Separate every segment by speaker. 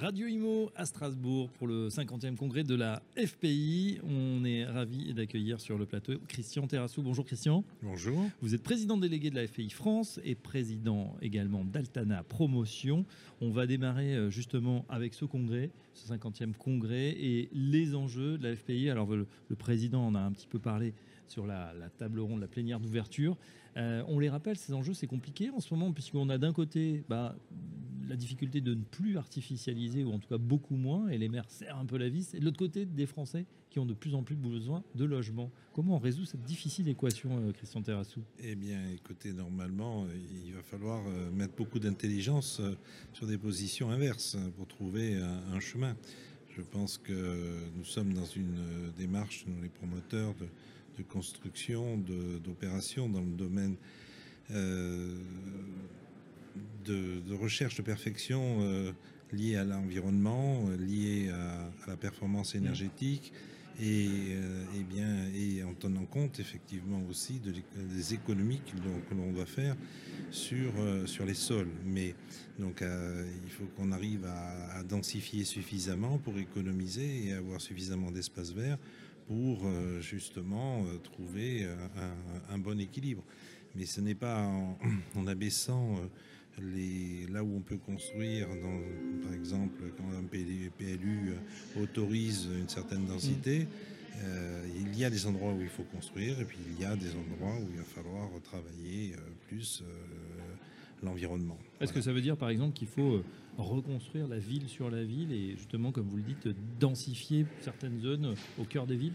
Speaker 1: Radio Imo à Strasbourg pour le 50e congrès de la FPI. On est ravi d'accueillir sur le plateau Christian Terrassou. Bonjour Christian.
Speaker 2: Bonjour.
Speaker 1: Vous êtes président délégué de la FPI France et président également d'Altana Promotion. On va démarrer euh, justement avec ce congrès, ce 50e congrès et les enjeux de la FPI. Alors le, président en a un petit peu parlé sur la, table ronde, la plénière d'ouverture. Euh, on les rappelle, ces enjeux, c'est compliqué en ce moment puisqu'on a d'un côté bah, la difficulté de ne plus artificialiser, ou en tout cas beaucoup moins, et les maires serrent un peu la vis, et de l'autre côté, des Français qui ont de plus en plus besoin de logement. Comment on résout cette difficile équation, euh, Christian Terrassou?
Speaker 2: Eh bien, écoutez, normalement, il va falloir euh, mettre beaucoup d'intelligence euh, sur des positions inverses pour trouver un, chemin. Je pense que nous sommes dans une démarche, nous les promoteurs, de, construction, d'opération dans le domaine de, recherche de perfection euh, liée à l'environnement, euh, liée à, la performance énergétique et, euh, bien, et en tenant compte effectivement aussi des économies que l'on doit faire sur, sur les sols. Mais donc il faut qu'on arrive à, densifier suffisamment pour économiser et avoir suffisamment d'espace vert pour justement trouver un, un, bon équilibre. Mais ce n'est pas en, en abaissant là où on peut construire, par exemple, quand un PLU euh, autorise une certaine densité, euh, il y a des endroits où il faut construire et puis il y a des endroits où il va falloir travailler euh, plus l'environnement.
Speaker 1: Est-ce que ça veut dire par exemple qu'il faut reconstruire la ville sur la ville et justement, comme vous le dites, densifier certaines zones au cœur des villes?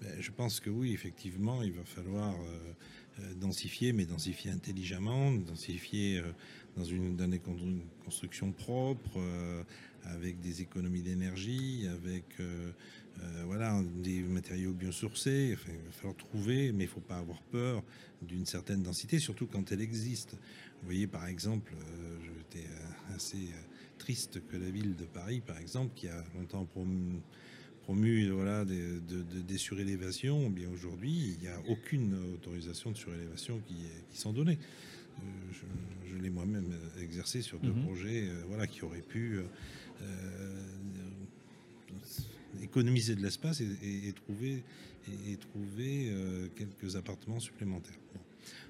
Speaker 2: Ben, je pense que oui, effectivement, il va falloir euh, euh, densifier, mais densifier intelligemment, densifier euh, dans une, dans des avec des économies d'énergie, avec voilà, des matériaux biosourcés. Enfin, il va falloir trouver, mais il ne faut pas avoir peur d'une certaine densité, surtout quand elle existe. Vous voyez, par exemple, j'étais assez triste que la ville de Paris, par exemple, qui a longtemps promu promu voilà, des, des surélévations, eh bien aujourd'hui, il n'y a aucune autorisation de surélévation qui, qui sont données. Euh, je, l'ai moi-même exercé sur deux mhm. projets euh, voilà, qui auraient pu euh, économiser de l'espace et, trouver, et, trouver quelques appartements supplémentaires.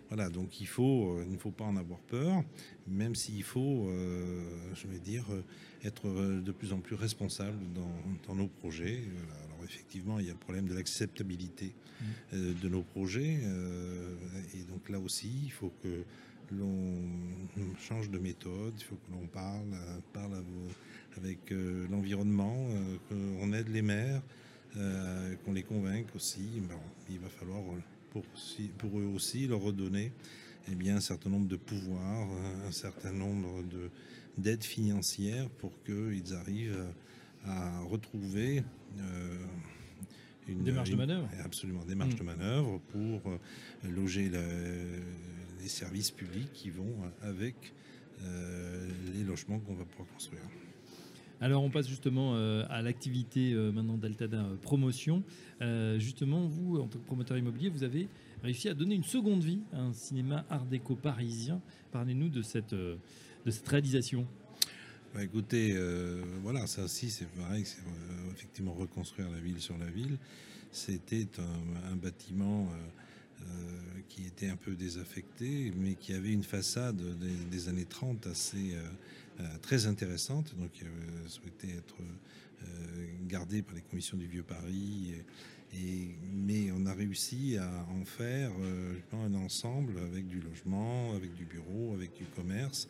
Speaker 2: Voilà, donc il faut, euh, il ne faut pas en avoir peur, même s'il faut, euh, je vais dire, euh, être de plus en plus responsable dans, nos projets. Alors effectivement, il y a le problème de l'acceptabilité mmh. de nos projets, et donc là aussi, il faut que l'on change de méthode, il faut que l'on parle, parle avec l'environnement, qu'on aide les maires, qu'on les convainque aussi. il va falloir pour, pour eux aussi leur redonner eh bien, un certain nombre de pouvoirs, un certain nombre d'aides financières pour qu'ils arrivent à retrouver
Speaker 1: euh, une démarche de manœuvre.
Speaker 2: Absolument, démarche de mm. manœuvre pour euh, loger les services publics qui vont avec euh, les logements qu'on va pouvoir construire.
Speaker 1: Alors on passe justement euh, à l'activité euh, maintenant d'Altada euh, Promotion. justement, vous, en tant que promoteur immobilier, vous avez réussi à donner une seconde vie à un cinéma art déco parisien. Parlez-nous de cette, de cette réalisation.
Speaker 2: Bah, écoutez, voilà, ça aussi c'est pareil, c'est effectivement reconstruire la ville sur la ville. C'était un, bâtiment qui était un peu désaffecté, mais qui avait une façade des, années 30 assez très intéressante, donc qui euh, souhaitait être euh, gardée par les commissions du Vieux Paris. Mais on a réussi à en faire un ensemble avec du logement, avec du bureau, avec du commerce.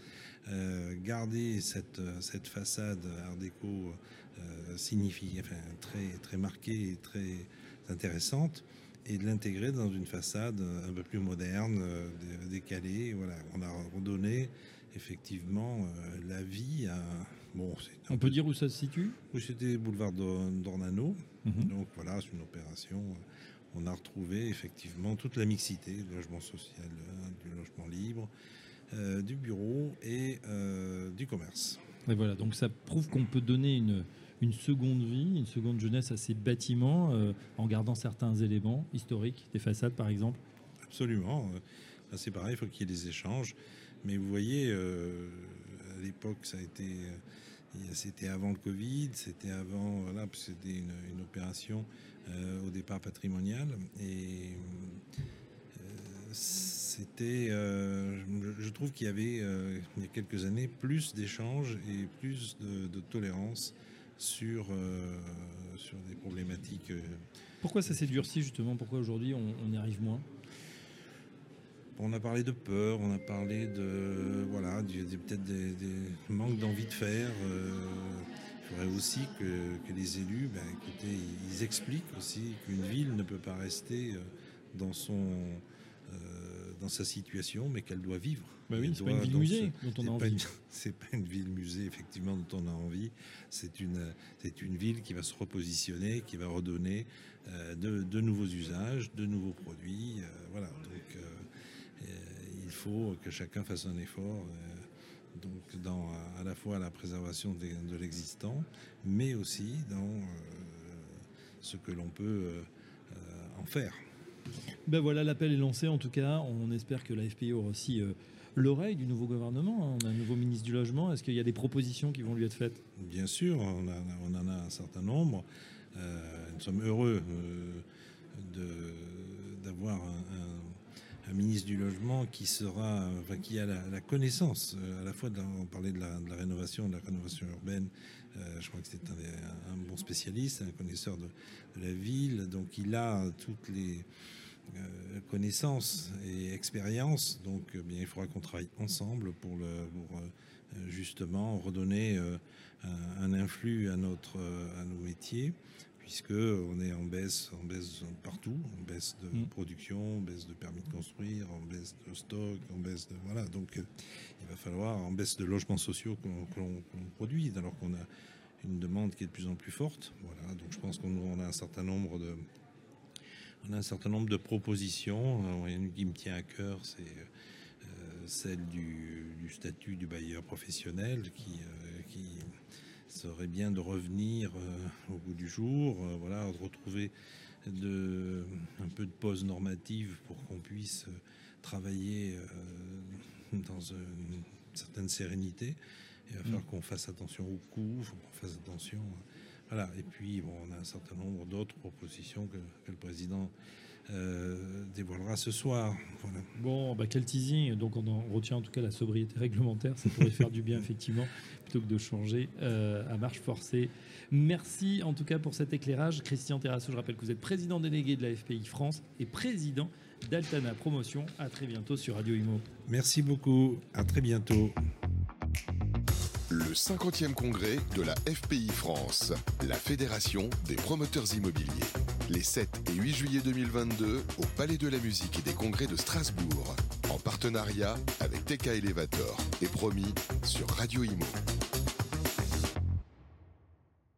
Speaker 2: garder cette, cette façade art déco signifie, enfin, très, très marquée et très intéressante et de l'intégrer dans une façade un peu plus moderne, décalée. Voilà, on a redonné effectivement euh, la vie à.
Speaker 1: Bon, on peut dire où ça se situe?
Speaker 2: Oui, c'était boulevard d'Ornano. Mhm. Donc voilà, c'est une opération. On a retrouvé effectivement toute la mixité, du logement social, du logement libre, du bureau et du commerce.
Speaker 1: Et voilà, donc ça prouve qu'on peut donner une, une seconde vie, une seconde jeunesse à ces bâtiments en gardant certains éléments historiques, des façades par exemple
Speaker 2: Absolument. C'est pareil, il faut qu'il y ait des échanges. Mais vous voyez, à l'époque, ça a été c'était avant le Covid, c'était avant, voilà, c'était une, opération euh, au départ patrimoniale. Et euh, c'était, euh, je trouve qu'il y avait, il y a quelques années, plus d'échanges et plus de, tolérance sur, sur des problématiques.
Speaker 1: Pourquoi ça s'est durci justement? Pourquoi aujourd'hui on y arrive moins?
Speaker 2: On a parlé de peur, on a parlé de voilà, peut-être des, manques d'envie de faire. Euh, il faudrait aussi que, les élus, ben, écoutez, ils expliquent aussi qu'une ville ne peut pas rester euh, dans son euh, dans sa situation, mais qu'elle doit vivre.
Speaker 1: Bah oui, c'est pas une ville musée dont on a envie.
Speaker 2: C'est pas une ville musée effectivement dont on a envie. C'est une c'est une ville qui va se repositionner, qui va redonner de, nouveaux usages, de nouveaux produits. voilà. Donc il faut que chacun fasse un effort, euh, donc dans à la fois la préservation de, l'existant, mais aussi dans euh, ce que l'on peut euh, en faire.
Speaker 1: Ben voilà, l'appel est lancé en tout cas. On espère que la FPI aura aussi l'oreille du nouveau gouvernement. On a un nouveau ministre du Logement. Est-ce qu'il y a des propositions qui vont lui être faites?
Speaker 2: Bien sûr, on, en a un certain nombre. nous sommes heureux d'avoir un un ministre du logement qui sera, qui a la, connaissance euh, à la fois, de on parlait de la, rénovation, de la rénovation urbaine. Euh, je crois que c'est un, bon spécialiste, un connaisseur de, la ville, donc il a toutes les euh, connaissances et expériences. Donc, il faudra qu'on travaille ensemble pour, le, pour justement redonner un, influx à notre, à nos métiers puisque on est en baisse, en baisse partout, en baisse de mm. production, en baisse de permis de construire, en baisse de stock, en baisse de voilà. Donc euh, il va falloir en baisse de logements sociaux que l'on produit, alors qu'on a une demande qui est de plus en plus forte. Voilà. Donc je pense qu'on a un certain nombre de on a un certain nombre de propositions. Il y en a une qui me tient à cœur, c'est euh, celle du, statut du bailleur professionnel qui, euh, qui serait bien de revenir euh, au bout du jour, euh, voilà, de retrouver de, un peu de pause normative pour qu'on puisse euh, travailler dans une certaine sérénité. Il va falloir mm. qu'on fasse attention au coût, qu'on fasse attention. Voilà. Et puis, bon, on a un certain nombre d'autres propositions que, que, le président euh, dévoilera ce soir.
Speaker 1: Bon, bah, quel teasing. Donc on en retient en tout cas la sobriété réglementaire. Ça pourrait faire du bien effectivement, plutôt que de changer euh, à marche forcée. Merci en tout cas pour cet éclairage. Christian Terrasso, je rappelle que vous êtes président délégué de la FPI France et président d'Altana Promotion. À très bientôt sur Radio Imo.
Speaker 2: Merci beaucoup. À très bientôt.
Speaker 3: Le 50e congrès de la FPI France, la Fédération des promoteurs immobiliers. Les 7 et 8 juillet 2022 au Palais de la Musique et des Congrès de Strasbourg, en partenariat avec TK Elevator et promis sur Radio Imo.